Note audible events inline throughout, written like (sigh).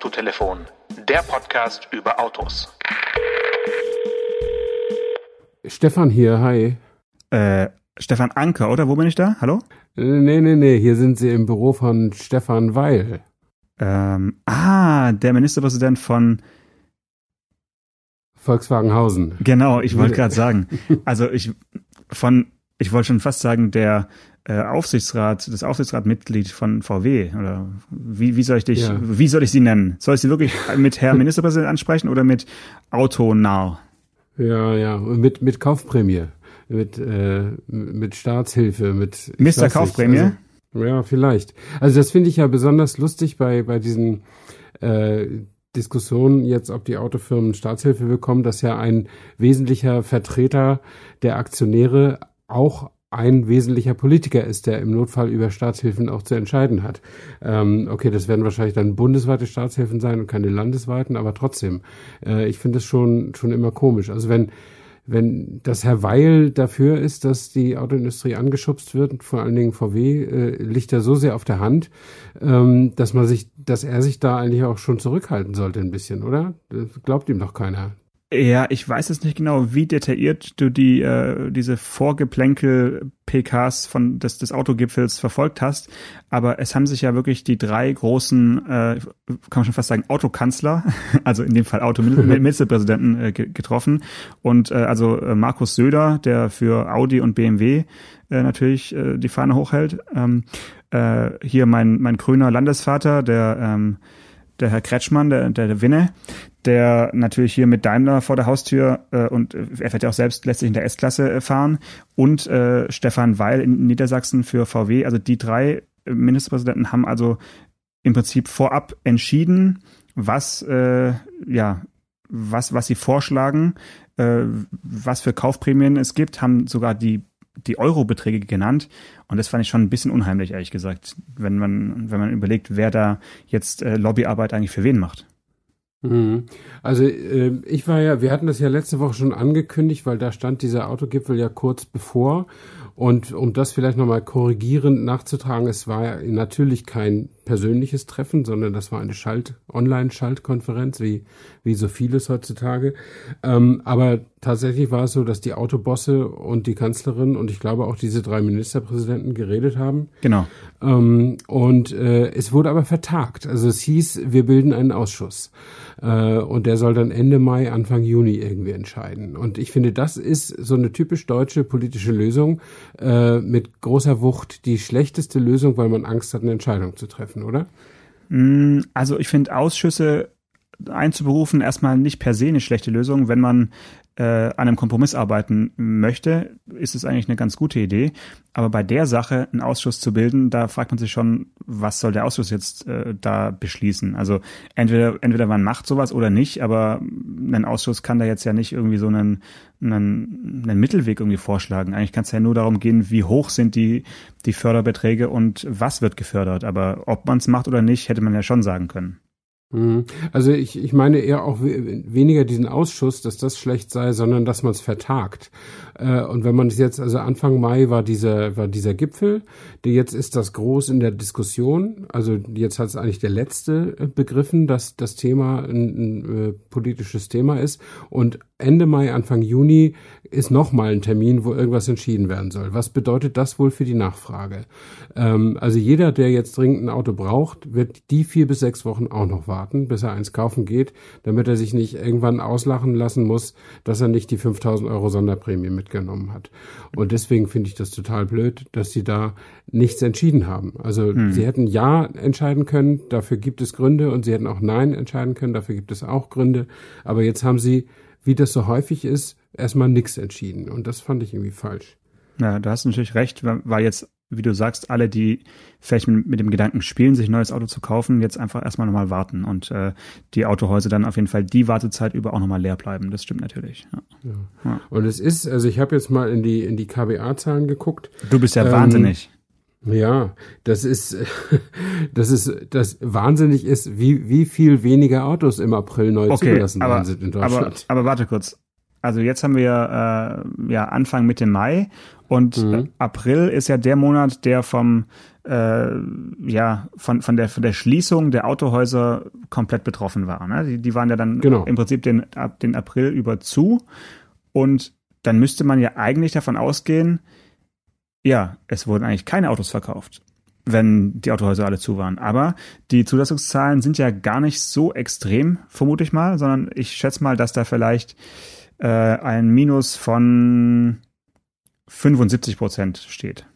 Autotelefon, der Podcast über Autos. Stefan hier, hi. Äh, Stefan Anker, oder? Wo bin ich da? Hallo? Äh, Nee, nee, nee, hier sind Sie im Büro von Stefan Weil. Ähm, ah, der Ministerpräsident von, Volkswagenhausen. genau, ich wollte gerade sagen. (laughs) Also ich, von, ich wollte schon fast sagen, der äh, Aufsichtsrat, das Aufsichtsratmitglied von VW, oder wie, wie soll ich dich, Ja. wie soll ich sie nennen? Soll ich sie wirklich (laughs) mit Herr Ministerpräsident ansprechen oder mit Autonah? Ja, ja, mit, mit Kaufprämie, mit, äh, mit Staatshilfe, mit... Mr. Kaufprämie? Also, ja, vielleicht. Also das finde ich ja besonders lustig bei, bei diesen äh, Diskussionen jetzt, ob die Autofirmen Staatshilfe bekommen, dass ja ein wesentlicher Vertreter der Aktionäre auch ein wesentlicher Politiker ist, der im Notfall über Staatshilfen auch zu entscheiden hat. Ähm, okay, das werden wahrscheinlich dann bundesweite Staatshilfen sein und keine landesweiten, aber trotzdem, äh, ich finde es schon schon immer komisch. Also wenn wenn das Herr Weil dafür ist, dass die Autoindustrie angeschubst wird, vor allen Dingen VW, äh, liegt er so sehr auf der Hand, ähm, dass man sich, dass er sich da eigentlich auch schon zurückhalten sollte ein bisschen, oder? Das glaubt ihm doch keiner. Ja, ich weiß jetzt nicht genau, wie detailliert du die äh, diese Vorgeplänkel PKs von des, des Autogipfels verfolgt hast, aber es haben sich ja wirklich die drei großen, äh, kann man schon fast sagen, Autokanzler, (laughs) also in dem Fall Autoministerpräsidenten (laughs) äh, ge- getroffen. Und äh, also äh, Markus Söder, der für Audi und BMW äh, natürlich äh, die Fahne hochhält, ähm, äh, hier mein mein grüner Landesvater, der ähm, der Herr Kretschmann, der, der, der Winne, der natürlich hier mit Daimler vor der Haustür äh, und äh, er wird ja auch selbst letztlich in der S-Klasse äh, fahren und äh, Stefan Weil in Niedersachsen für VW. Also die drei äh, Ministerpräsidenten haben also im Prinzip vorab entschieden, was äh, ja was was sie vorschlagen, äh, was für Kaufprämien es gibt, haben sogar die die Eurobeträge genannt und das fand ich schon ein bisschen unheimlich ehrlich gesagt, wenn man wenn man überlegt, wer da jetzt äh, Lobbyarbeit eigentlich für wen macht. Mhm. Also äh, ich war ja, wir hatten das ja letzte Woche schon angekündigt, weil da stand dieser Autogipfel ja kurz bevor. Und um das vielleicht nochmal korrigierend nachzutragen, es war natürlich kein persönliches Treffen, sondern das war eine Schalt, Online-Schaltkonferenz, wie, wie so vieles heutzutage. Ähm, aber tatsächlich war es so, dass die Autobosse und die Kanzlerin und ich glaube auch diese drei Ministerpräsidenten geredet haben. Genau. Ähm, und äh, es wurde aber vertagt. Also es hieß, wir bilden einen Ausschuss. Äh, und der soll dann Ende Mai, Anfang Juni irgendwie entscheiden. Und ich finde, das ist so eine typisch deutsche politische Lösung äh, mit großer Wucht. Die schlechteste Lösung, weil man Angst hat, eine Entscheidung zu treffen, oder? Mm, Also ich finde Ausschüsse einzuberufen erstmal nicht per se eine schlechte Lösung. Wenn man äh, an einem Kompromiss arbeiten möchte, ist es eigentlich eine ganz gute Idee. Aber bei der Sache einen Ausschuss zu bilden, da fragt man sich schon, was soll der Ausschuss jetzt äh, da beschließen? Also entweder entweder man macht sowas oder nicht, aber ein Ausschuss kann da jetzt ja nicht irgendwie so einen, einen, einen Mittelweg irgendwie vorschlagen. Eigentlich kann es ja nur darum gehen, wie hoch sind die die Förderbeträge und was wird gefördert. Aber ob man es macht oder nicht, hätte man ja schon sagen können. Mhm. Also ich, ich meine eher auch we- weniger diesen Ausschuss, dass das schlecht sei, sondern dass man es vertagt. Äh, Und wenn man es jetzt, also Anfang Mai war dieser, war dieser Gipfel, der jetzt ist das groß in der Diskussion. Also jetzt hat es eigentlich der letzte äh, begriffen, dass das Thema ein, ein äh, politisches Thema ist. Und Ende Mai, Anfang Juni ist nochmal ein Termin, wo irgendwas entschieden werden soll. Was bedeutet das wohl für die Nachfrage? Ähm, also jeder, der jetzt dringend ein Auto braucht, wird die vier bis sechs Wochen auch noch warten, bis er eins kaufen geht, damit er sich nicht irgendwann auslachen lassen muss, dass er nicht die 5000 Euro Sonderprämie mitgenommen hat. Und deswegen finde ich das total blöd, dass sie da nichts entschieden haben. Also sie hätten Ja entscheiden können, dafür gibt es Gründe, und sie hätten auch Nein entscheiden können, dafür gibt es auch Gründe. Aber jetzt haben sie, wie das so häufig ist, erstmal nichts entschieden. Und das fand ich irgendwie falsch. Ja, da hast du natürlich recht, weil jetzt, wie du sagst, alle, die vielleicht mit, dem Gedanken spielen, sich ein neues Auto zu kaufen, jetzt einfach erstmal nochmal warten und äh, die Autohäuser dann auf jeden Fall die Wartezeit über auch nochmal leer bleiben. Das stimmt natürlich. Ja. Und es ist, also ich habe jetzt mal in die, in die KBA-Zahlen geguckt. Du bist ja Ähm, wahnsinnig. Ja, das ist, (laughs) das ist, das wahnsinnig ist, wie, wie viel weniger Autos im April neu Okay, zugelassen aber, worden sind in aber, Deutschland. aber warte kurz. Also jetzt haben wir äh, ja Anfang Mitte Mai und mhm. April ist ja der Monat, der vom äh, ja von von der von der Schließung der Autohäuser komplett betroffen war. Ne? Die, die waren ja dann genau. im Prinzip den ab den April über zu und dann müsste man ja eigentlich davon ausgehen, ja, es wurden eigentlich keine Autos verkauft wenn die Autohäuser alle zu waren. Aber die Zulassungszahlen sind ja gar nicht so extrem, vermute ich mal, sondern ich schätze mal, dass da vielleicht äh, ein Minus von 75 Prozent steht.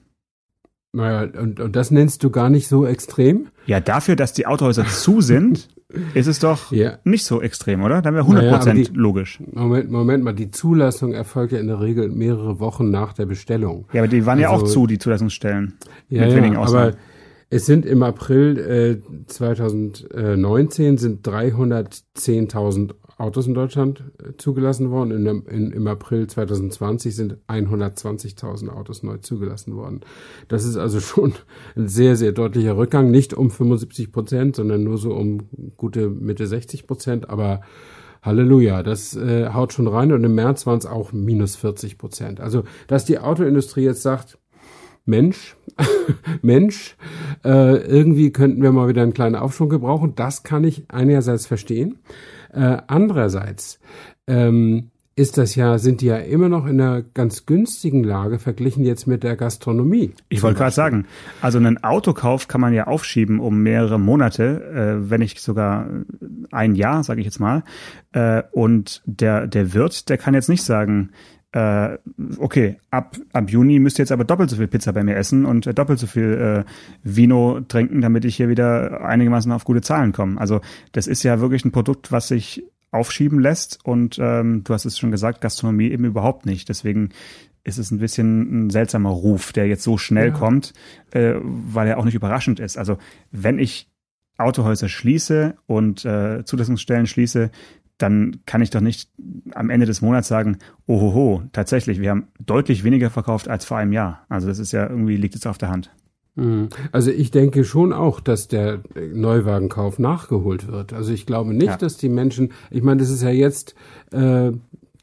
Naja, und, und das nennst du gar nicht so extrem? Ja, dafür, dass die Autohäuser zu sind, (laughs) ist es doch ja. nicht so extrem, oder? Dann wäre 100 Prozent naja, logisch. Moment, Moment mal, die Zulassung erfolgt ja in der Regel mehrere Wochen nach der Bestellung. Ja, aber die waren also, ja auch also zu, die Zulassungsstellen. Ja, ja aber es sind im April äh, 2019 sind 310.000 Autos in Deutschland äh, zugelassen worden. In, in, Im April 2020 sind 120.000 Autos neu zugelassen worden. Das ist also (laughs) schon ein sehr, sehr deutlicher Rückgang. Nicht um 75 Prozent, sondern nur so um gute Mitte 60 Prozent. Aber Halleluja, das äh, haut schon rein. Und im März waren es auch minus 40 Prozent. Also, dass die Autoindustrie jetzt sagt, Mensch, (laughs) Mensch, äh, irgendwie könnten wir mal wieder einen kleinen Aufschwung gebrauchen. Das kann ich einerseits verstehen. Äh, andererseits ähm, ist das ja, sind die ja immer noch in einer ganz günstigen Lage verglichen jetzt mit der Gastronomie. Ich wollte gerade sagen, also einen Autokauf kann man ja aufschieben um mehrere Monate, äh, wenn nicht sogar ein Jahr, sage ich jetzt mal. Äh, und der, der Wirt, der kann jetzt nicht sagen, äh, okay, ab, ab Juni müsst ihr jetzt aber doppelt so viel Pizza bei mir essen und äh, doppelt so viel äh, Vino trinken, damit ich hier wieder einigermaßen auf gute Zahlen komme. Also das ist ja wirklich ein Produkt, was sich aufschieben lässt und ähm, du hast es schon gesagt, Gastronomie eben überhaupt nicht. Deswegen ist es ein bisschen ein seltsamer Ruf, der jetzt so schnell ja. kommt, äh, weil er auch nicht überraschend ist. Also wenn ich Autohäuser schließe und äh, Zulassungsstellen schließe, dann kann ich doch nicht am Ende des Monats sagen, ohoho, tatsächlich, wir haben deutlich weniger verkauft als vor einem Jahr. Also das ist ja irgendwie, liegt es auf der Hand. Mhm. Also ich denke schon auch, dass der Neuwagenkauf nachgeholt wird. Also ich glaube nicht, ja. dass die Menschen, ich meine, das ist ja jetzt äh,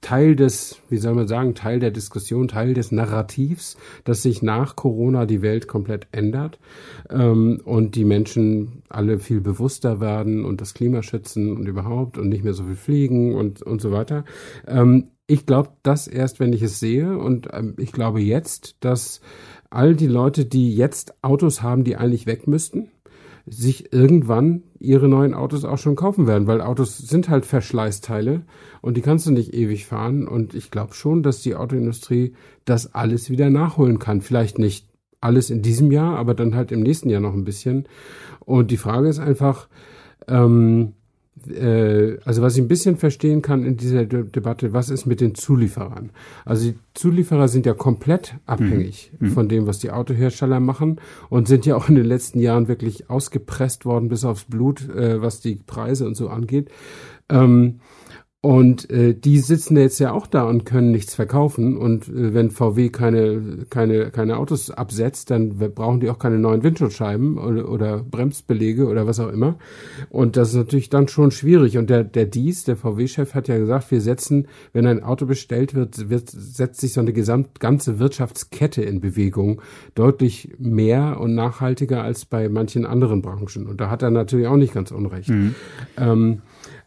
Teil des, wie soll man sagen, Teil der Diskussion, Teil des Narrativs, dass sich nach Corona die Welt komplett ändert ähm, und die Menschen alle viel bewusster werden und das Klima schützen und überhaupt und nicht mehr so viel fliegen und, und so weiter. Ähm, ich glaube das erst, wenn ich es sehe und ähm, ich glaube jetzt, dass all die Leute, die jetzt Autos haben, die eigentlich weg müssten, sich irgendwann ihre neuen Autos auch schon kaufen werden, weil Autos sind halt Verschleißteile und die kannst du nicht ewig fahren. Und ich glaube schon, dass die Autoindustrie das alles wieder nachholen kann. Vielleicht nicht alles in diesem Jahr, aber dann halt im nächsten Jahr noch ein bisschen. Und die Frage ist einfach, ähm, äh, also was ich ein bisschen verstehen kann in dieser De Debatte, was ist mit den Zulieferern? Also die Zulieferer sind ja komplett abhängig mhm. mhm. von dem, was die Autohersteller machen und sind ja auch in den letzten Jahren wirklich ausgepresst worden bis aufs Blut, äh, was die Preise und so angeht. Ähm, und äh, die sitzen jetzt ja auch da und können nichts verkaufen. Und äh, wenn VW keine, keine, keine Autos absetzt, dann brauchen die auch keine neuen Windschutzscheiben oder, oder Bremsbelege oder was auch immer. Und das ist natürlich dann schon schwierig. Und der, der Dies, der VW-Chef, hat ja gesagt, wir setzen, wenn ein Auto bestellt wird, wird, setzt sich so eine gesamt ganze Wirtschaftskette in Bewegung. Deutlich mehr und nachhaltiger als bei manchen anderen Branchen. Und da hat er natürlich auch nicht ganz unrecht. Mhm. Ähm,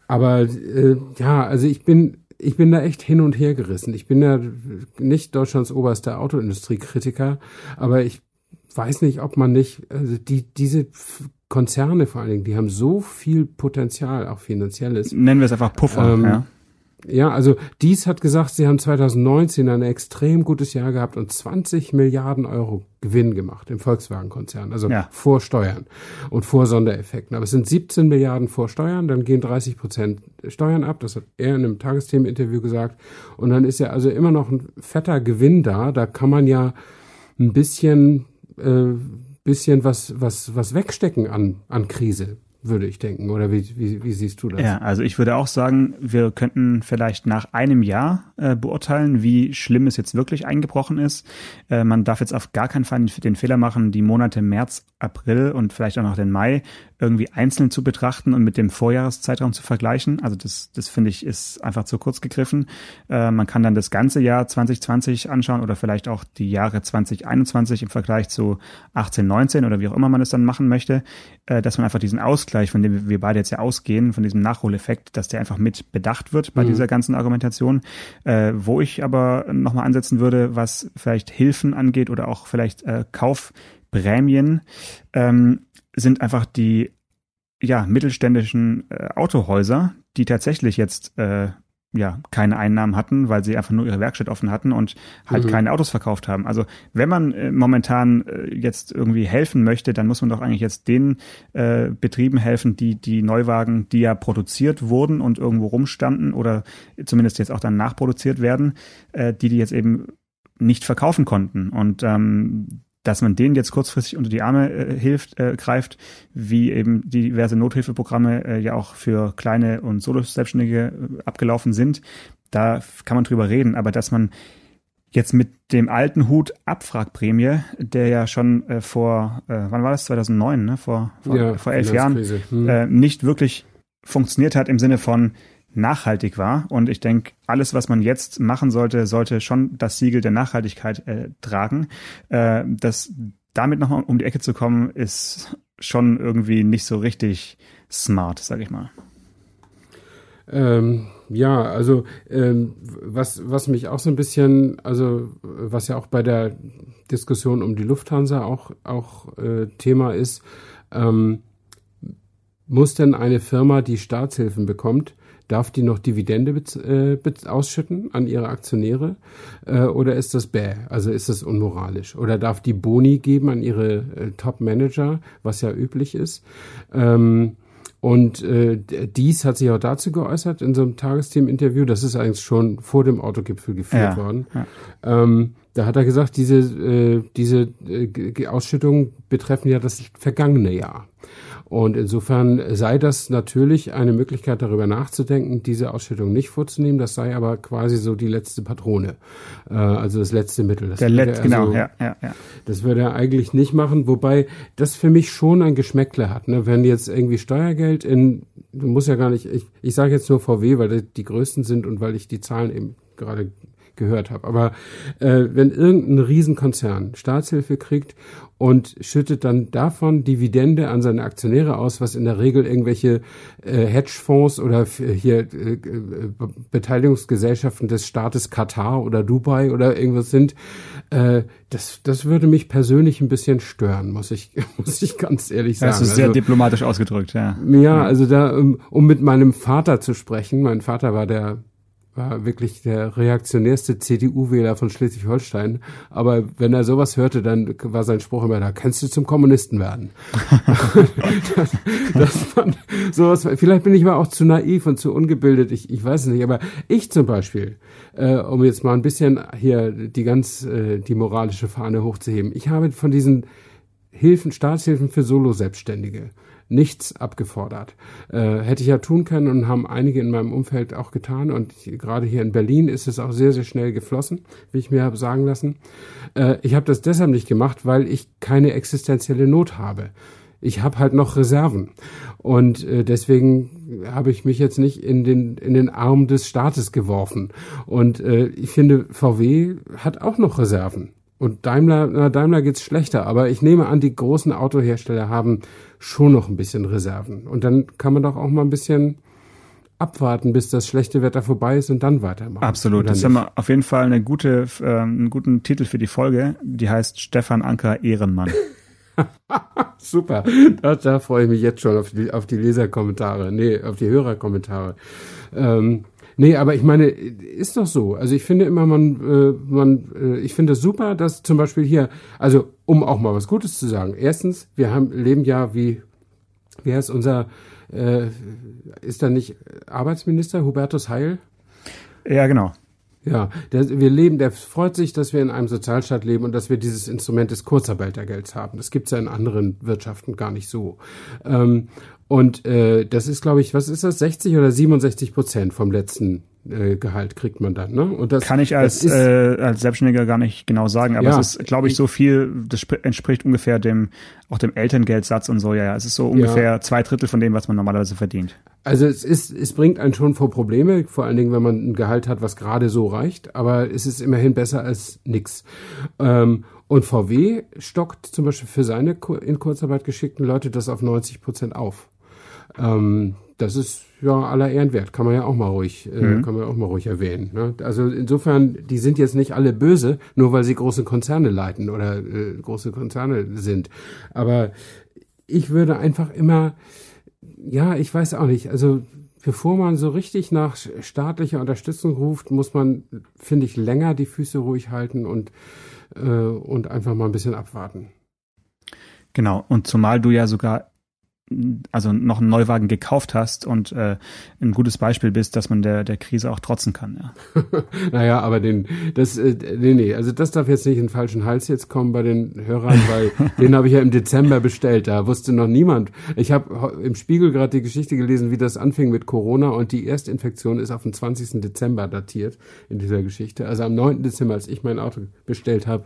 aber äh, ja, also ich bin ich bin da echt hin und her gerissen. Ich bin ja nicht Deutschlands oberster Autoindustriekritiker, aber ich weiß nicht, ob man nicht also die diese Konzerne vor allen Dingen, die haben so viel Potenzial, auch finanzielles. Nennen wir es einfach Puffer. Ähm, ja. Ja, also dies hat gesagt, sie haben 2019 ein extrem gutes Jahr gehabt und 20 Milliarden Euro Gewinn gemacht im Volkswagen-Konzern, also ja. vor Steuern und vor Sondereffekten. Aber es sind 17 Milliarden vor Steuern, dann gehen 30 Prozent Steuern ab, das hat er in einem Tagesthemeninterview gesagt. Und dann ist ja also immer noch ein fetter Gewinn da. Da kann man ja ein bisschen, äh, bisschen was, was, was wegstecken an, an Krise würde ich denken. Oder wie, wie, wie siehst du das? Ja, also ich würde auch sagen, wir könnten vielleicht nach einem Jahr äh, beurteilen, wie schlimm es jetzt wirklich eingebrochen ist. Äh, man darf jetzt auf gar keinen Fall den Fehler machen, die Monate März, April und vielleicht auch noch den Mai irgendwie einzeln zu betrachten und mit dem Vorjahreszeitraum zu vergleichen. Also das, das finde ich ist einfach zu kurz gegriffen. Äh, man kann dann das ganze Jahr 2020 anschauen oder vielleicht auch die Jahre 2021 im Vergleich zu 18, 19 oder wie auch immer man es dann machen möchte, äh, dass man einfach diesen Ausgleich, von dem wir beide jetzt ja ausgehen, von diesem Nachholeffekt, dass der einfach mit bedacht wird bei mhm. dieser ganzen Argumentation. Äh, wo ich aber nochmal ansetzen würde, was vielleicht Hilfen angeht oder auch vielleicht äh, Kaufprämien, ähm, sind einfach die ja, mittelständischen äh, Autohäuser, die tatsächlich jetzt äh, ja keine Einnahmen hatten, weil sie einfach nur ihre Werkstatt offen hatten und halt mhm. keine Autos verkauft haben. Also wenn man äh, momentan äh, jetzt irgendwie helfen möchte, dann muss man doch eigentlich jetzt den äh, Betrieben helfen, die die Neuwagen, die ja produziert wurden und irgendwo rumstanden oder zumindest jetzt auch dann nachproduziert werden, äh, die die jetzt eben nicht verkaufen konnten. Und ähm, dass man denen jetzt kurzfristig unter die Arme äh, hilft, äh, greift, wie eben diverse Nothilfeprogramme äh, ja auch für kleine und Solo-Selbstständige äh, abgelaufen sind. Da kann man drüber reden, aber dass man jetzt mit dem alten Hut Abfragprämie, der ja schon äh, vor, äh, wann war das, 2009, ne? vor, vor, ja, vor elf Jahren, hm. äh, nicht wirklich funktioniert hat im Sinne von, nachhaltig war. Und ich denke, alles, was man jetzt machen sollte, sollte schon das Siegel der Nachhaltigkeit äh, tragen. Äh, das damit nochmal um die Ecke zu kommen, ist schon irgendwie nicht so richtig smart, sag ich mal. Ähm, ja, also ähm, was, was mich auch so ein bisschen, also was ja auch bei der Diskussion um die Lufthansa auch, auch äh, Thema ist, ähm, muss denn eine Firma, die Staatshilfen bekommt, Darf die noch Dividende äh, ausschütten an ihre Aktionäre äh, oder ist das bäh? Also ist das unmoralisch? Oder darf die Boni geben an ihre äh, Top-Manager, was ja üblich ist? Ähm, und äh, dies hat sich auch dazu geäußert in so einem Tagesthemen-Interview. Das ist eigentlich schon vor dem Autogipfel geführt ja, worden. Ja. Ähm, da hat er gesagt, diese, äh, diese äh, Ausschüttungen betreffen ja das vergangene Jahr. Und insofern sei das natürlich eine Möglichkeit, darüber nachzudenken, diese Ausschüttung nicht vorzunehmen. Das sei aber quasi so die letzte Patrone, äh, also das letzte Mittel. Das Der Let, genau, ja, ja, ja. Das würde er eigentlich nicht machen, wobei das für mich schon ein Geschmäckle hat. Ne? Wenn jetzt irgendwie Steuergeld in, du musst ja gar nicht, ich, ich sage jetzt nur VW, weil die, die größten sind und weil ich die Zahlen eben gerade gehört habe. Aber äh, wenn irgendein Riesenkonzern Staatshilfe kriegt und schüttet dann davon Dividende an seine Aktionäre aus, was in der Regel irgendwelche äh, Hedgefonds oder hier äh, äh, Beteiligungsgesellschaften des Staates Katar oder Dubai oder irgendwas sind, äh, das, das würde mich persönlich ein bisschen stören, muss ich, (laughs) muss ich ganz ehrlich sagen. Das ist sehr also, diplomatisch ausgedrückt, ja. Ja, also da, um, um mit meinem Vater zu sprechen, mein Vater war der war wirklich der reaktionärste CDU-Wähler von Schleswig-Holstein. Aber wenn er sowas hörte, dann war sein Spruch immer, da kannst du zum Kommunisten werden. das, (laughs) das fand, sowas, vielleicht bin ich mal auch zu naiv und zu ungebildet, ich, ich weiß es nicht. Aber ich zum Beispiel, äh, um jetzt mal ein bisschen hier die ganz, äh, die moralische Fahne hochzuheben. Ich habe von diesen Hilfen, Staatshilfen für Solo-Selbstständige nichts abgefordert. Äh, hätte ich ja tun können und haben einige in meinem Umfeld auch getan. Und gerade hier in Berlin ist es auch sehr, sehr schnell geflossen, wie ich mir habe sagen lassen. Äh, ich habe das deshalb nicht gemacht, weil ich keine existenzielle Not habe. Ich habe halt noch Reserven. Und äh, deswegen habe ich mich jetzt nicht in den, in den Arm des Staates geworfen. Und äh, ich finde, VW hat auch noch Reserven. Und Daimler, na, Daimler geht's schlechter, aber ich nehme an, die großen Autohersteller haben schon noch ein bisschen Reserven. Und dann kann man doch auch mal ein bisschen abwarten, bis das schlechte Wetter vorbei ist und dann weitermachen. Absolut. Das nicht? haben wir auf jeden Fall eine gute, äh, einen guten Titel für die Folge. Die heißt Stefan Anker Ehrenmann. (laughs) Super. Da, da freue ich mich jetzt schon auf die, auf die Leserkommentare, nee, auf die Hörerkommentare. Ähm, Nee, aber ich meine, ist doch so. Also ich finde immer, man, äh, man, äh, ich finde es super, dass zum Beispiel hier, also um auch mal was Gutes zu sagen. Erstens, wir haben leben ja wie, wie heißt unser, äh, ist da nicht Arbeitsminister Hubertus Heil? Ja, genau. Ja, der, wir leben, der freut sich, dass wir in einem Sozialstaat leben und dass wir dieses Instrument des Kurzarbeitergelds haben. Das gibt's ja in anderen Wirtschaften gar nicht so. Ähm, und äh, das ist, glaube ich, was ist das, 60 oder 67 Prozent vom letzten äh, Gehalt kriegt man dann. Ne? Und das kann ich als, ist, äh, als Selbstständiger gar nicht genau sagen, aber ja, es ist, glaube ich, so viel, das entspricht ungefähr dem auch dem Elterngeldsatz und so. Ja, ja, es ist so ungefähr ja. zwei Drittel von dem, was man normalerweise verdient. Also es ist, es bringt einen schon vor Probleme, vor allen Dingen, wenn man ein Gehalt hat, was gerade so reicht. Aber es ist immerhin besser als nix. Ähm, und VW stockt zum Beispiel für seine in Kurzarbeit geschickten Leute das auf 90 Prozent auf. Ähm, das ist ja aller Ehren wert, kann man ja auch mal ruhig, äh, mhm. kann man auch mal ruhig erwähnen. Ne? Also insofern, die sind jetzt nicht alle böse, nur weil sie große Konzerne leiten oder äh, große Konzerne sind. Aber ich würde einfach immer, ja, ich weiß auch nicht, also bevor man so richtig nach staatlicher Unterstützung ruft, muss man, finde ich, länger die Füße ruhig halten und, äh, und einfach mal ein bisschen abwarten. Genau, und zumal du ja sogar also noch einen Neuwagen gekauft hast und äh, ein gutes Beispiel bist, dass man der, der Krise auch trotzen kann. Ja. (laughs) naja, aber den, das, äh, nee, nee, also das darf jetzt nicht in den falschen Hals jetzt kommen bei den Hörern, weil (laughs) den habe ich ja im Dezember bestellt, da wusste noch niemand. Ich habe im Spiegel gerade die Geschichte gelesen, wie das anfing mit Corona und die Erstinfektion ist auf den 20. Dezember datiert in dieser Geschichte. Also am 9. Dezember, als ich mein Auto bestellt habe,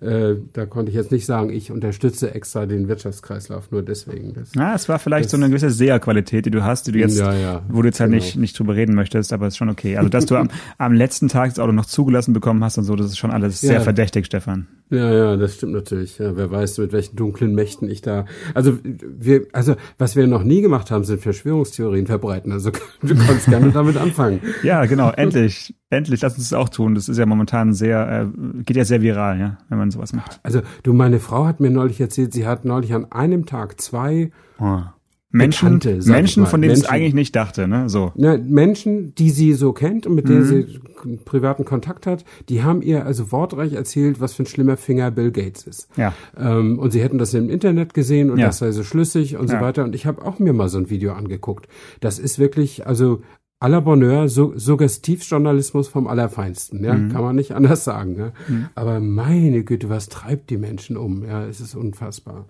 äh, da konnte ich jetzt nicht sagen, ich unterstütze extra den Wirtschaftskreislauf, nur deswegen. Das, ja, es war vielleicht das, so eine gewisse Seherqualität, die du hast, die du jetzt, ja, ja, wo du jetzt halt genau. nicht, nicht drüber reden möchtest, aber ist schon okay. Also, dass du am, (laughs) am letzten Tag das Auto noch zugelassen bekommen hast und so, das ist schon alles ja. sehr verdächtig, Stefan. Ja, ja, das stimmt natürlich. Ja, wer weiß, mit welchen dunklen Mächten ich da. Also wir, also was wir noch nie gemacht haben, sind Verschwörungstheorien verbreiten. Also (laughs) du kannst gerne damit anfangen. Ja, genau. Endlich, endlich, lass uns das auch tun. Das ist ja momentan sehr, äh, geht ja sehr viral, ja, wenn man sowas macht. Also du, meine Frau hat mir neulich erzählt, sie hat neulich an einem Tag zwei oh. Menschen, Bekannte, Menschen, von denen Menschen, es eigentlich nicht dachte, ne? So. Ne, Menschen, die sie so kennt und mit mhm. denen sie privaten Kontakt hat, die haben ihr also wortreich erzählt, was für ein schlimmer Finger Bill Gates ist. Ja. Ähm, und sie hätten das im Internet gesehen und ja. das sei so schlüssig und ja. so weiter. Und ich habe auch mir mal so ein Video angeguckt. Das ist wirklich, also à la Bonheur, so, Suggestivjournalismus vom Allerfeinsten, ja, mhm. kann man nicht anders sagen. Ja? Mhm. Aber meine Güte, was treibt die Menschen um? Ja, es ist unfassbar.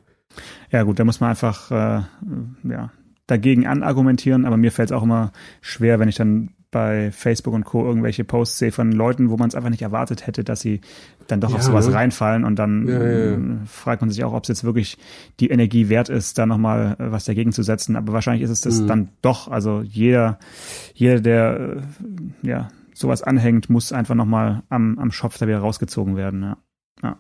Ja gut, da muss man einfach äh, ja, dagegen anargumentieren, aber mir fällt es auch immer schwer, wenn ich dann bei Facebook und Co. irgendwelche Posts sehe von Leuten, wo man es einfach nicht erwartet hätte, dass sie dann doch ja, auf sowas ne? reinfallen und dann ja, ja, äh, fragt man sich auch, ob es jetzt wirklich die Energie wert ist, da nochmal äh, was dagegen zu setzen. Aber wahrscheinlich ist es das mhm. dann doch. Also jeder, jeder, der äh, ja sowas anhängt, muss einfach nochmal am, am Schopf da wieder rausgezogen werden. Ja. Ja.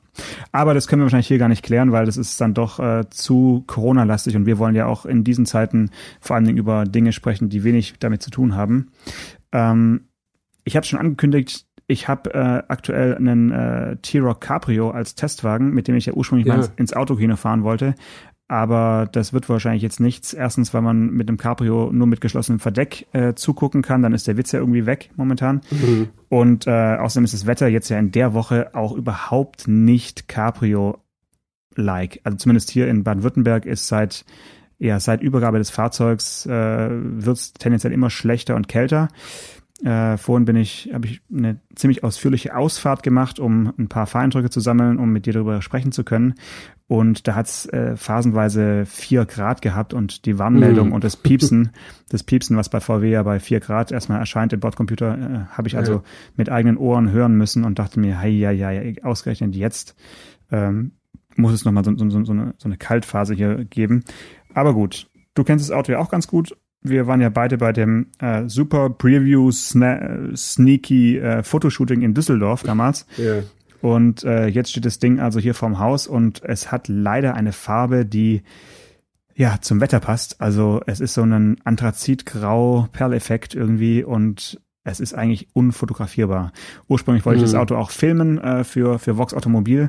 Aber das können wir wahrscheinlich hier gar nicht klären, weil das ist dann doch äh, zu Corona-lastig und wir wollen ja auch in diesen Zeiten vor allen Dingen über Dinge sprechen, die wenig damit zu tun haben. Ähm, ich habe schon angekündigt, ich habe äh, aktuell einen äh, T-Rock Cabrio als Testwagen, mit dem ich ja ursprünglich ja. mal ins Autokino fahren wollte aber das wird wahrscheinlich jetzt nichts. Erstens, weil man mit dem Cabrio nur mit geschlossenem Verdeck äh, zugucken kann, dann ist der Witz ja irgendwie weg momentan. Mhm. Und äh, außerdem ist das Wetter jetzt ja in der Woche auch überhaupt nicht Cabrio-like. Also zumindest hier in Baden-Württemberg ist seit ja seit Übergabe des Fahrzeugs äh, wird es tendenziell immer schlechter und kälter. Äh, vorhin bin ich, habe ich eine ziemlich ausführliche Ausfahrt gemacht, um ein paar Fahreindrücke zu sammeln, um mit dir darüber sprechen zu können. Und da hat's äh, phasenweise vier Grad gehabt und die Warnmeldung mm. und das Piepsen, (laughs) das Piepsen, was bei VW ja bei vier Grad erstmal erscheint im Bordcomputer, äh, habe ich also ja. mit eigenen Ohren hören müssen und dachte mir, hei, ja, ja, ausgerechnet jetzt ähm, muss es nochmal so, so, so, eine, so eine Kaltphase hier geben. Aber gut, du kennst das Auto ja auch ganz gut wir waren ja beide bei dem äh, Super Preview Sna Sneaky äh, Fotoshooting in Düsseldorf damals. (laughs) Ja. Und äh, jetzt steht das Ding also hier vorm Haus und es hat leider eine Farbe, die ja zum Wetter passt. Also es ist so ein Anthrazitgrau Perleffekt irgendwie und es ist eigentlich unfotografierbar. Ursprünglich wollte mhm. ich das mhm. Auto auch filmen äh, für, für Vox Automobil,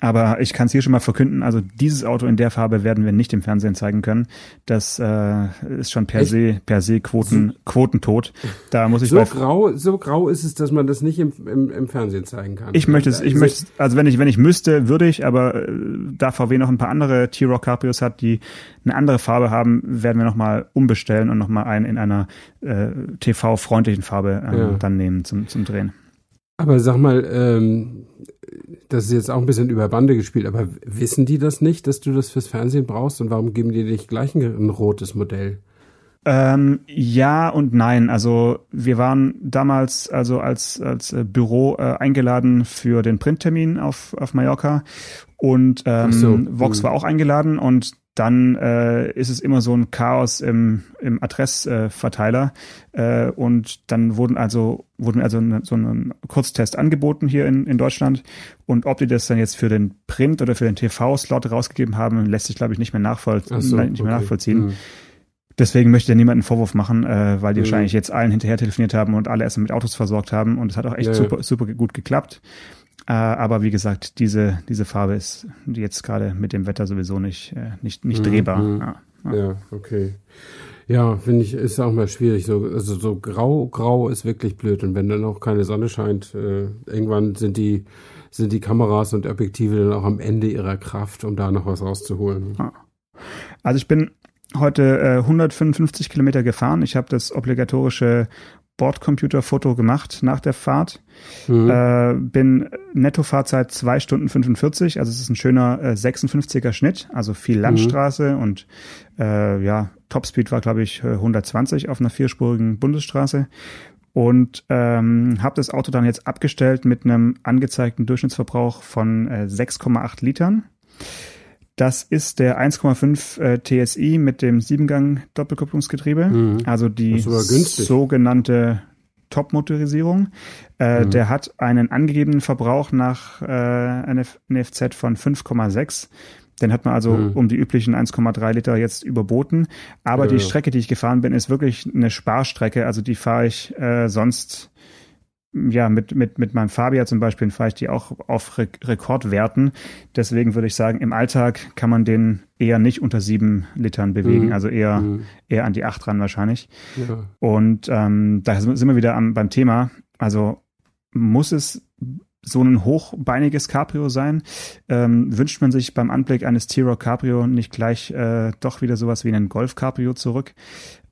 aber ich kann es hier schon mal verkünden, also dieses Auto in der Farbe werden wir nicht im Fernsehen zeigen können. Das äh, ist schon per Echt? se, per se Quoten, Quotentot. Da muss ich so grau, so grau ist es, dass man das nicht im, im, im Fernsehen zeigen kann. Ich möchte es, ich möchte, also wenn ich, wenn ich müsste, würde ich, aber äh, da VW noch ein paar andere T-Rock Cabrios hat, die eine andere Farbe haben, werden wir nochmal umbestellen und nochmal einen in einer äh, TV-freundlichen Farbe ähm, ja. dann nehmen zum, zum Drehen. Aber sag mal, ähm, das ist jetzt auch ein bisschen über Bande gespielt, aber wissen die das nicht, dass du das fürs Fernsehen brauchst und warum geben die nicht gleich ein, ein rotes Modell? Ähm, ja und nein. Also wir waren damals also als als äh, Büro äh, eingeladen für den Printtermin auf auf Mallorca und ähm, so. Vox hm. war auch eingeladen und dann äh, ist es immer so ein Chaos im, im Adressverteiler äh, äh, und dann wurden also wurden also ne, so einen Kurztest angeboten hier in, in Deutschland und ob die das dann jetzt für den Print oder für den TV-Slot rausgegeben haben, lässt sich glaube ich nicht mehr, nachvoll so, nicht mehr okay. nachvollziehen. Hm. Deswegen möchte ich niemanden einen Vorwurf machen, äh, weil die mhm. wahrscheinlich jetzt allen hinterher telefoniert haben und alle erstmal mit Autos versorgt haben und es hat auch echt ja, super, ja. super gut geklappt. Äh, aber wie gesagt, diese, diese Farbe ist jetzt gerade mit dem Wetter sowieso nicht, äh, nicht, nicht mhm. drehbar. Mhm. Ja, ja. ja, okay. Ja, finde ich, ist auch mal schwierig. So, also so grau, grau ist wirklich blöd. Und wenn dann auch keine Sonne scheint, äh, irgendwann sind die, sind die Kameras und Objektive dann auch am Ende ihrer Kraft, um da noch was rauszuholen. Also ich bin heute äh, 155 Kilometer gefahren. Ich habe das obligatorische Bordcomputer-Foto gemacht nach der Fahrt. Mhm. Äh, bin Nettofahrzeit zwei Stunden 45, also es ist ein schöner äh, 56er Schnitt, also viel mhm. Landstraße mhm. und äh, ja, Topspeed war glaube ich 120 auf einer vierspurigen Bundesstraße und ähm, habe das Auto dann jetzt abgestellt mit einem angezeigten Durchschnittsverbrauch von äh, 6,8 Litern. Das ist der 1,5 äh, TSI mit dem Siebengang Doppelkupplungsgetriebe, mhm. also die sogenannte Top-Motorisierung. Äh, mhm. Der hat einen angegebenen Verbrauch nach äh, NF NFZ von 5,6. Den hat man also mhm. um die üblichen 1,3 Liter jetzt überboten. Aber ja, die Strecke, die ich gefahren bin, ist wirklich eine Sparstrecke. Also die fahre ich äh, sonst ja, mit, mit, mit meinem Fabia zum Beispiel fahre ich die auch auf Re Rekordwerten. Deswegen würde ich sagen, im Alltag kann man den eher nicht unter sieben Litern bewegen, mhm. also eher, mhm. eher an die acht ran wahrscheinlich. Ja. Und ähm, da sind wir wieder am, beim Thema. Also muss es so ein hochbeiniges Cabrio sein? Ähm, wünscht man sich beim Anblick eines T-Rock Cabrio nicht gleich äh, doch wieder sowas wie einen Golf Cabrio zurück?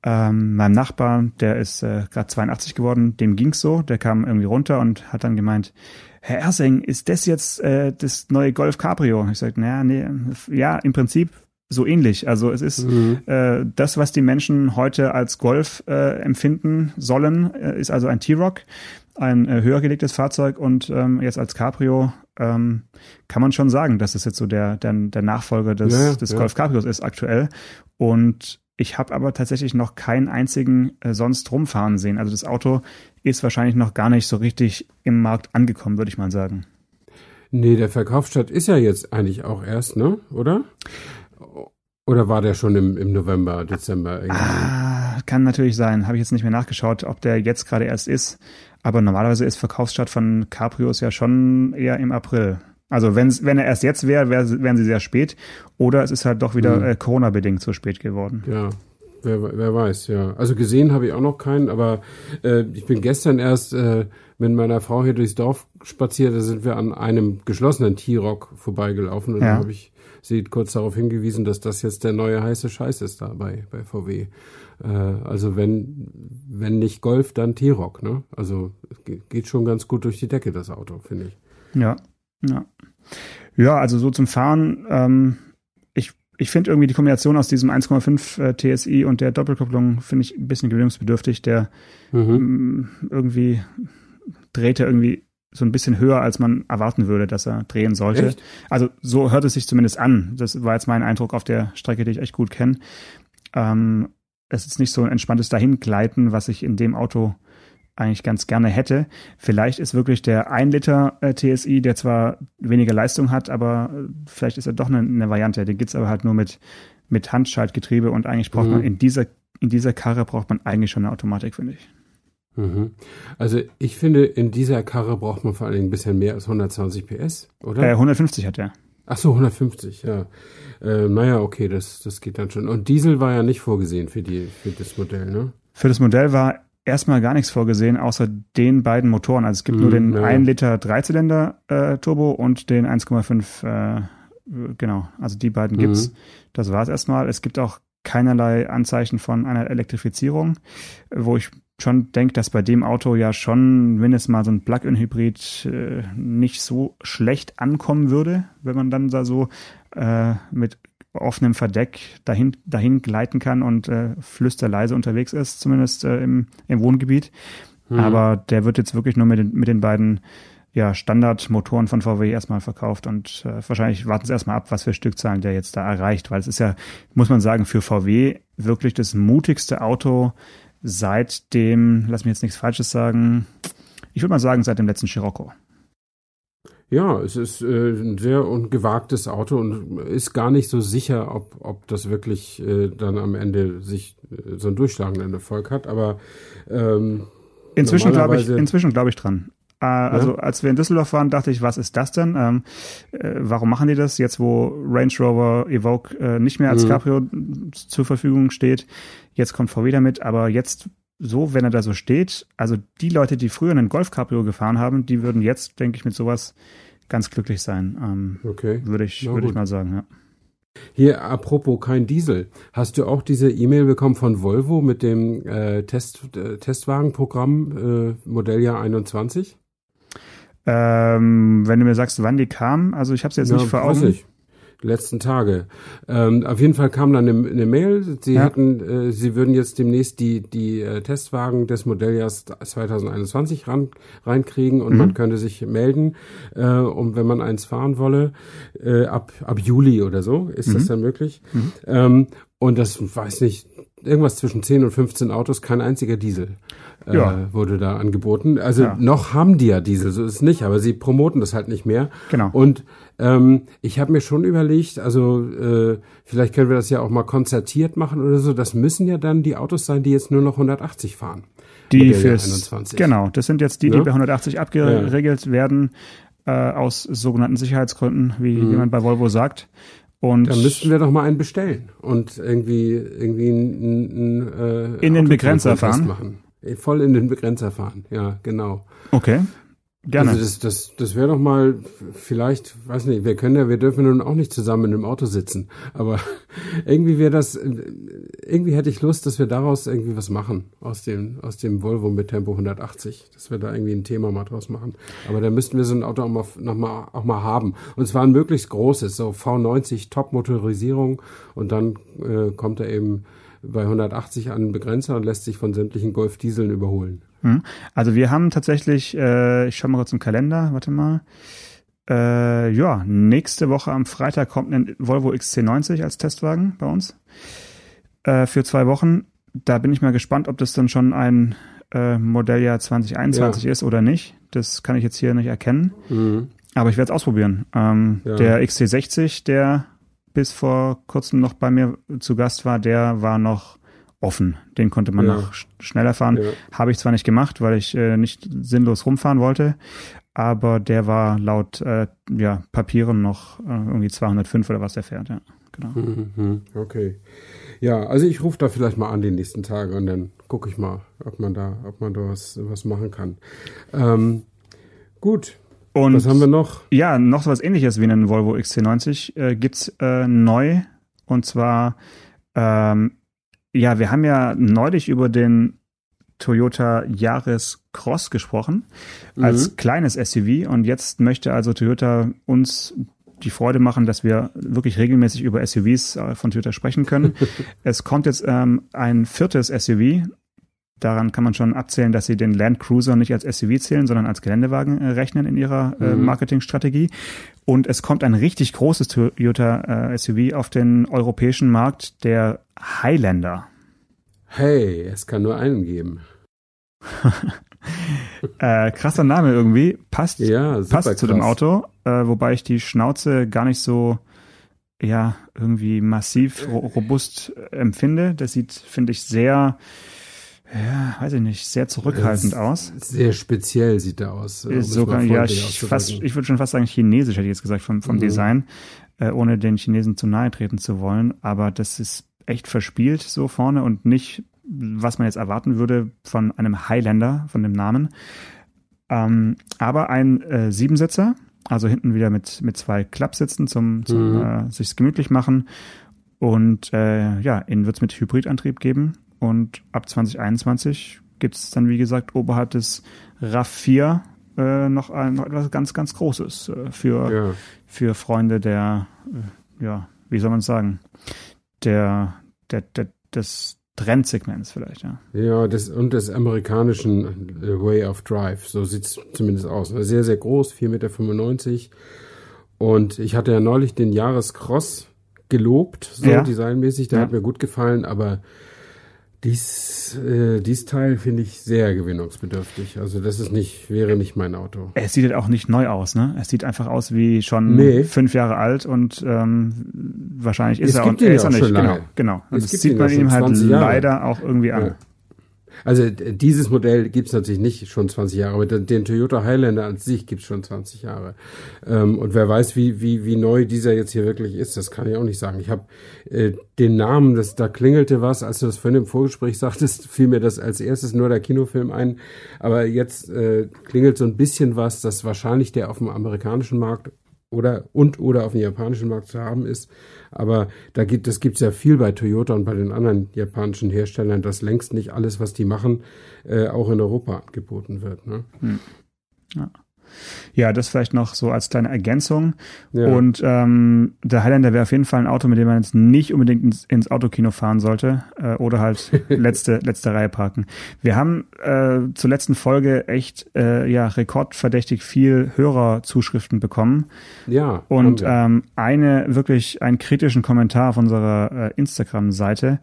Ähm, meinem Nachbarn, der ist äh, gerade 82 geworden, dem ging's so, der kam irgendwie runter und hat dann gemeint, Herr Ersing, ist das jetzt äh, das neue Golf Cabrio? Ich sagte, naja, nee, ja, im Prinzip so ähnlich. Also es ist mhm. äh, das, was die Menschen heute als Golf äh, empfinden sollen, äh, ist also ein T-Rock, ein äh, höher gelegtes Fahrzeug und ähm, jetzt als Cabrio ähm, kann man schon sagen, dass es jetzt so der, der, der Nachfolger des, ja, des ja. Golf Cabrios ist aktuell. Und ich habe aber tatsächlich noch keinen einzigen äh, sonst rumfahren sehen. Also das Auto ist wahrscheinlich noch gar nicht so richtig im Markt angekommen, würde ich mal sagen. Nee, der Verkaufsstart ist ja jetzt eigentlich auch erst, ne? Oder? Oder war der schon im, im November, Dezember irgendwie? Ah, kann natürlich sein. Habe ich jetzt nicht mehr nachgeschaut, ob der jetzt gerade erst ist. Aber normalerweise ist Verkaufsstart von Cabrios ja schon eher im April. Also wenn, wenn er erst jetzt wäre, wär, wären sie sehr spät. Oder es ist halt doch wieder mhm. äh, Corona-bedingt so spät geworden. Ja, wer, wer weiß, ja. Also gesehen habe ich auch noch keinen, aber äh, ich bin gestern erst äh, mit meiner Frau hier durchs Dorf spaziert. Da sind wir an einem geschlossenen T-Rock vorbeigelaufen und ja. da habe ich sie kurz darauf hingewiesen, dass das jetzt der neue heiße Scheiß ist da bei, bei VW. Äh, also wenn, wenn nicht Golf, dann T-Rock, ne? Also geht schon ganz gut durch die Decke, das Auto, finde ich. Ja, ja. Ja, also so zum Fahren, ähm, ich, ich finde irgendwie die Kombination aus diesem 1,5 äh, TSI und der Doppelkupplung finde ich ein bisschen gewöhnungsbedürftig. Der mhm. ähm, irgendwie dreht er irgendwie so ein bisschen höher, als man erwarten würde, dass er drehen sollte. Echt? Also so hört es sich zumindest an. Das war jetzt mein Eindruck auf der Strecke, die ich echt gut kenne. Ähm, es ist nicht so ein entspanntes Dahingleiten, was ich in dem Auto eigentlich ganz gerne hätte. Vielleicht ist wirklich der 1 Liter äh, TSI, der zwar weniger Leistung hat, aber äh, vielleicht ist er doch eine, eine Variante. Den gibt's aber halt nur mit, mit Handschaltgetriebe und eigentlich braucht mhm. man in dieser, in dieser Karre braucht man eigentlich schon eine Automatik, finde ich. Mhm. Also ich finde, in dieser Karre braucht man vor allen Dingen ein bisschen mehr als 120 PS, oder? Äh, 150 hat er. Ach so, 150, ja. Äh, naja, okay, das, das geht dann schon. Und Diesel war ja nicht vorgesehen für, die, für das Modell, ne? Für das Modell war erstmal gar nichts vorgesehen, außer den beiden Motoren. Also es gibt mm, nur den ja. 1 Liter Dreizylinder äh, Turbo und den 1,5, äh, genau, also die beiden gibt's. Mm. Das war's erstmal. Es gibt auch keinerlei Anzeichen von einer Elektrifizierung, wo ich schon denke, dass bei dem Auto ja schon mindestens mal so ein Plug-in-Hybrid äh, nicht so schlecht ankommen würde, wenn man dann da so äh, mit offenem Verdeck dahin, dahin gleiten kann und äh, flüsterleise unterwegs ist, zumindest äh, im, im Wohngebiet. Mhm. Aber der wird jetzt wirklich nur mit den, mit den beiden ja, Standardmotoren von VW erstmal verkauft und äh, wahrscheinlich warten sie erstmal ab, was für Stückzahlen der jetzt da erreicht, weil es ist ja, muss man sagen, für VW wirklich das mutigste Auto seit dem, lass mich jetzt nichts Falsches sagen, ich würde mal sagen, seit dem letzten Scirocco. Ja, es ist äh, ein sehr gewagtes Auto und ist gar nicht so sicher, ob, ob das wirklich äh, dann am Ende sich äh, so einen durchschlagenden Erfolg hat. Aber ähm, inzwischen glaube ich, inzwischen glaube ich dran. Äh, also ja? als wir in Düsseldorf waren, dachte ich, was ist das denn? Ähm, äh, warum machen die das jetzt, wo Range Rover Evoque äh, nicht mehr als mhm. Cabrio zur Verfügung steht? Jetzt kommt VW damit, aber jetzt so, wenn er da so steht, also die Leute, die früher einen Golf Cabrio gefahren haben, die würden jetzt, denke ich, mit sowas ganz glücklich sein. Ähm, okay. Würde ich, würde ich mal sagen, ja. Hier, apropos kein Diesel. Hast du auch diese E-Mail bekommen von Volvo mit dem äh, Test, äh, Testwagenprogramm äh, Modelljahr 21? Ähm, wenn du mir sagst, wann die kam, also ich habe es jetzt ja, nicht vor Augen. Ich letzten Tage. Ähm, auf jeden Fall kam dann eine, eine Mail, sie ja. hätten, äh, sie würden jetzt demnächst die, die äh, Testwagen des Modelljahres 2021 ran, reinkriegen und mhm. man könnte sich melden, äh, um wenn man eins fahren wolle, äh, ab, ab Juli oder so, ist mhm. das dann möglich. Mhm. Ähm, und das weiß nicht, irgendwas zwischen 10 und 15 Autos, kein einziger Diesel äh, ja. wurde da angeboten. Also ja. noch haben die ja Diesel, so ist es nicht, aber sie promoten das halt nicht mehr. Genau. Und ähm, ich habe mir schon überlegt, also äh, vielleicht können wir das ja auch mal konzertiert machen oder so. Das müssen ja dann die Autos sein, die jetzt nur noch 180 fahren. Die fürs 21. genau, das sind jetzt die, die ne? bei 180 abgeregelt werden äh, aus sogenannten Sicherheitsgründen, wie mhm. jemand bei Volvo sagt. Und da müssten wir doch mal einen bestellen und irgendwie irgendwie ein, ein, äh, in den Begrenzer fahren. Machen. Voll in den Begrenzer fahren, ja, genau. Okay. Gerne. Also das, das, das wäre doch mal vielleicht, weiß nicht, wir können ja, wir dürfen nun auch nicht zusammen in einem Auto sitzen, aber (laughs) irgendwie wäre das, irgendwie hätte ich Lust, dass wir daraus irgendwie was machen aus dem, aus dem Volvo mit Tempo 180, dass wir da irgendwie ein Thema mal draus machen. Aber da müssten wir so ein Auto auch mal, noch mal, auch mal haben. Und zwar ein möglichst großes, so V90 Top-Motorisierung und dann äh, kommt er eben bei 180 an den Begrenzer und lässt sich von sämtlichen Golf-Dieseln überholen. Hm. Also wir haben tatsächlich, äh, ich schaue mal kurz im Kalender, warte mal. Äh, ja, nächste Woche am Freitag kommt ein Volvo XC90 als Testwagen bei uns äh, für zwei Wochen. Da bin ich mal gespannt, ob das dann schon ein äh, Modelljahr 2021 ja. ist oder nicht. Das kann ich jetzt hier nicht erkennen. Mhm. Aber ich werde es ausprobieren. Ähm, ja. Der XC60, der bis vor kurzem noch bei mir zu Gast war, der war noch offen. Den konnte man ja. noch schneller fahren. Ja. Habe ich zwar nicht gemacht, weil ich äh, nicht sinnlos rumfahren wollte, aber der war laut äh, ja, Papieren noch äh, irgendwie 205 oder was er fährt. Ja, genau. Mhm, okay. Ja, also ich rufe da vielleicht mal an die nächsten Tage und dann gucke ich mal, ob man da, ob man da was, was machen kann. Ähm, gut. Und was haben wir noch? Ja, noch so was ähnliches wie einen Volvo XC90 äh, gibt's äh, neu und zwar ähm, ja, wir haben ja neulich über den Toyota Yaris Cross gesprochen als mhm. kleines SUV und jetzt möchte also Toyota uns die Freude machen, dass wir wirklich regelmäßig über SUVs äh, von Toyota sprechen können. (laughs) es kommt jetzt ähm, ein viertes SUV. Daran kann man schon abzählen, dass sie den Land Cruiser nicht als SUV zählen, sondern als Geländewagen äh, rechnen in ihrer äh, mhm. Marketingstrategie. Und es kommt ein richtig großes Toyota äh, SUV auf den europäischen Markt, der Highlander. Hey, es kann nur einen geben. (laughs) äh, krasser Name irgendwie. Passt, ja, passt zu dem Auto, äh, wobei ich die Schnauze gar nicht so ja, irgendwie massiv ro robust empfinde. Das sieht, finde ich, sehr ja, weiß ich nicht, sehr zurückhaltend aus. Sehr speziell sieht er aus. Um Sogar, ja, ich, fast, ich würde schon fast sagen chinesisch, hätte ich jetzt gesagt, vom, vom mhm. Design, äh, ohne den Chinesen zu nahe treten zu wollen. Aber das ist echt verspielt so vorne und nicht, was man jetzt erwarten würde von einem Highlander, von dem Namen. Ähm, aber ein äh, Siebensitzer, also hinten wieder mit, mit zwei Klappsitzen zum, zum mhm. äh, sich's gemütlich machen. Und äh, ja, innen wird es mit Hybridantrieb geben und ab 2021 gibt es dann, wie gesagt, oberhalb des RAV4 äh, noch, ein, noch etwas ganz, ganz Großes äh, für, ja. für Freunde der, äh, ja, wie soll man sagen, der, der, der, des Trendsegments vielleicht, ja. Ja, des, und des amerikanischen äh, Way of Drive, so sieht es zumindest aus. Sehr, sehr groß, 4,95 Meter. Und ich hatte ja neulich den Jahrescross gelobt, so ja. designmäßig, der ja. hat mir gut gefallen, aber dies, äh, dies Teil finde ich sehr gewinnungsbedürftig. Also das ist nicht, wäre nicht mein Auto. Es sieht halt auch nicht neu aus, ne? Es sieht einfach aus wie schon nee. fünf Jahre alt und ähm, wahrscheinlich ist es er und er ist er nicht. Genau, genau. Und das sieht man ihm halt leider auch irgendwie an. Ja. Also dieses Modell gibt's natürlich nicht schon 20 Jahre, aber den, Toyota Highlander an sich gibt's schon 20 Jahre. Ähm, und wer weiß, wie, wie, wie neu dieser jetzt hier wirklich ist, das kann ich auch nicht sagen. Ich habe äh, den Namen, das, da klingelte was, als du das vorhin im Vorgespräch (laughs) sagtest, fiel mir das als erstes nur der Kinofilm ein. Aber jetzt äh, klingelt so ein bisschen was, dass wahrscheinlich der auf dem amerikanischen Markt oder und oder auf dem japanischen Markt zu haben ist. Aber da gibt das gibt's ja viel bei Toyota und bei den anderen japanischen Herstellern, dass längst nicht alles, was die machen, äh, auch in Europa angeboten wird. Ne? Hm. Ja. Ja, das vielleicht noch so als kleine Ergänzung. Ja. Und ähm, der Highlander wäre auf jeden Fall ein Auto, mit dem man jetzt nicht unbedingt ins, ins Autokino fahren sollte äh, oder halt (laughs) letzte letzte Reihe parken. Wir haben äh, zur letzten Folge echt äh, ja rekordverdächtig viel Hörerzuschriften bekommen. Ja. Und ähm, eine wirklich einen kritischen Kommentar auf unserer äh, Instagram-Seite,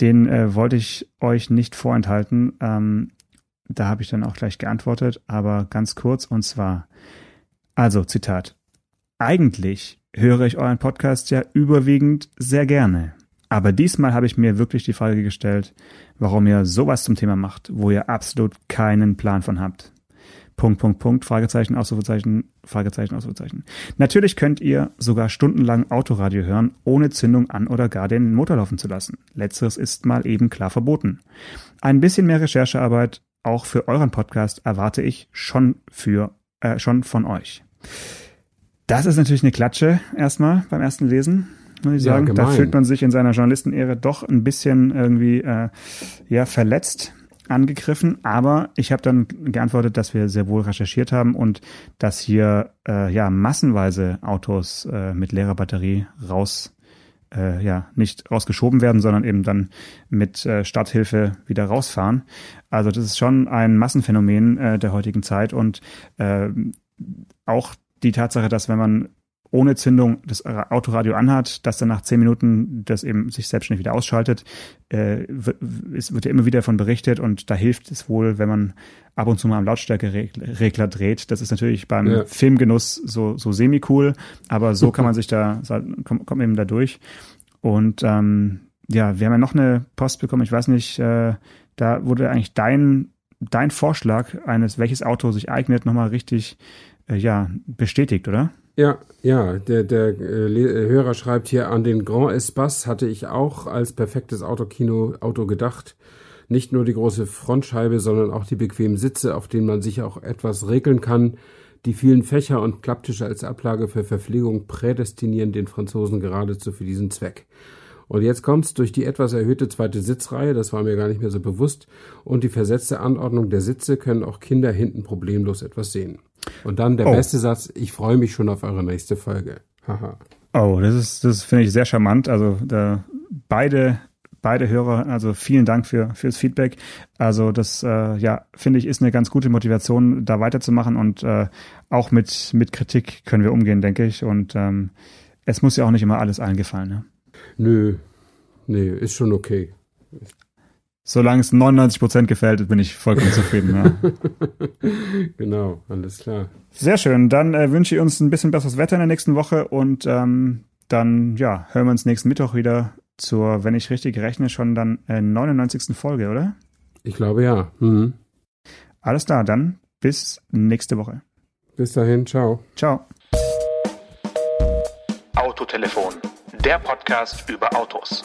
den äh, wollte ich euch nicht vorenthalten. Ähm, da habe ich dann auch gleich geantwortet, aber ganz kurz und zwar, also Zitat, eigentlich höre ich euren Podcast ja überwiegend sehr gerne. Aber diesmal habe ich mir wirklich die Frage gestellt, warum ihr sowas zum Thema macht, wo ihr absolut keinen Plan von habt. Punkt, Punkt, Punkt, Fragezeichen, Ausrufezeichen, Fragezeichen, Ausrufezeichen. Natürlich könnt ihr sogar stundenlang Autoradio hören, ohne Zündung an oder gar den Motor laufen zu lassen. Letzteres ist mal eben klar verboten. Ein bisschen mehr Recherchearbeit auch für euren Podcast erwarte ich schon für äh, schon von euch. Das ist natürlich eine Klatsche erstmal beim ersten Lesen, muss ich sagen. Ja, da fühlt man sich in seiner Journalistenehre doch ein bisschen irgendwie äh, ja verletzt angegriffen, aber ich habe dann geantwortet, dass wir sehr wohl recherchiert haben und dass hier äh, ja massenweise Autos äh, mit leerer Batterie raus äh, ja nicht rausgeschoben werden, sondern eben dann mit äh, Starthilfe wieder rausfahren. Also das ist schon ein Massenphänomen äh, der heutigen Zeit und äh, auch die Tatsache, dass wenn man ohne Zündung das Autoradio anhat, dass dann nach zehn Minuten das eben sich selbstständig wieder ausschaltet, äh, es wird ja immer wieder davon berichtet und da hilft es wohl, wenn man ab und zu mal am Lautstärkeregler dreht. Das ist natürlich beim ja. Filmgenuss so, so semi-cool, aber so kann man (laughs) sich da, kommt, kommt eben da durch. Und ähm, ja, wir haben ja noch eine Post bekommen, ich weiß nicht, äh, da wurde eigentlich dein, dein Vorschlag eines, welches Auto sich eignet, nochmal richtig äh, ja, bestätigt, oder? Ja, ja, der, der äh, äh, Hörer schreibt hier, an den Grand Espace hatte ich auch als perfektes Autokino-Auto gedacht. Nicht nur die große Frontscheibe, sondern auch die bequemen Sitze, auf denen man sich auch etwas regeln kann. Die vielen Fächer und Klapptische als Ablage für Verpflegung prädestinieren den Franzosen geradezu für diesen Zweck. Und jetzt kommt's durch die etwas erhöhte zweite Sitzreihe, das war mir gar nicht mehr so bewusst, und die versetzte Anordnung der Sitze können auch Kinder hinten problemlos etwas sehen. Und dann der oh. beste Satz, ich freue mich schon auf eure nächste Folge. Haha. oh, das ist, das finde ich sehr charmant. Also da beide beide Hörer, also vielen Dank für fürs Feedback. Also das, äh, ja, finde ich, ist eine ganz gute Motivation, da weiterzumachen und äh, auch mit mit Kritik können wir umgehen, denke ich. Und ähm, es muss ja auch nicht immer alles allen gefallen. Ne? Nö, nee, ist schon okay. Solange es 99 Prozent gefällt, bin ich vollkommen zufrieden. Ja. (laughs) genau, alles klar. Sehr schön. Dann äh, wünsche ich uns ein bisschen besseres Wetter in der nächsten Woche und ähm, dann ja hören wir uns nächsten Mittwoch wieder zur, wenn ich richtig rechne, schon dann äh, 99. Folge, oder? Ich glaube ja. Mhm. Alles klar, dann bis nächste Woche. Bis dahin, ciao. Ciao. Autotelefon, der Podcast über Autos